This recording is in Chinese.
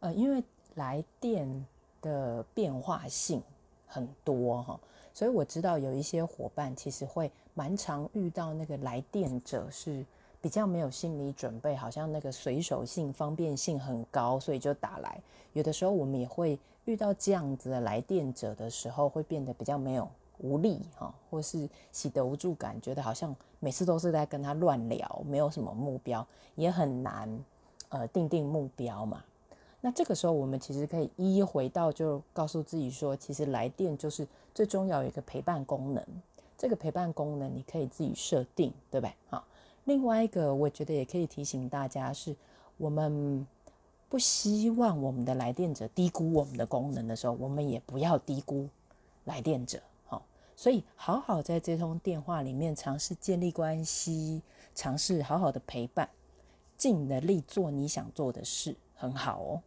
呃，因为来电的变化性很多哈，所以我知道有一些伙伴其实会蛮常遇到那个来电者是比较没有心理准备，好像那个随手性、方便性很高，所以就打来。有的时候我们也会遇到这样子的来电者的时候，会变得比较没有无力哈，或是喜得无助感，觉得好像每次都是在跟他乱聊，没有什么目标，也很难呃定定目标嘛。那这个时候，我们其实可以一一回到，就告诉自己说，其实来电就是最重要一个陪伴功能。这个陪伴功能，你可以自己设定，对不对？好，另外一个，我觉得也可以提醒大家，是我们不希望我们的来电者低估我们的功能的时候，我们也不要低估来电者。好，所以好好在这通电话里面尝试建立关系，尝试好好的陪伴，尽你的力做你想做的事。很好哦。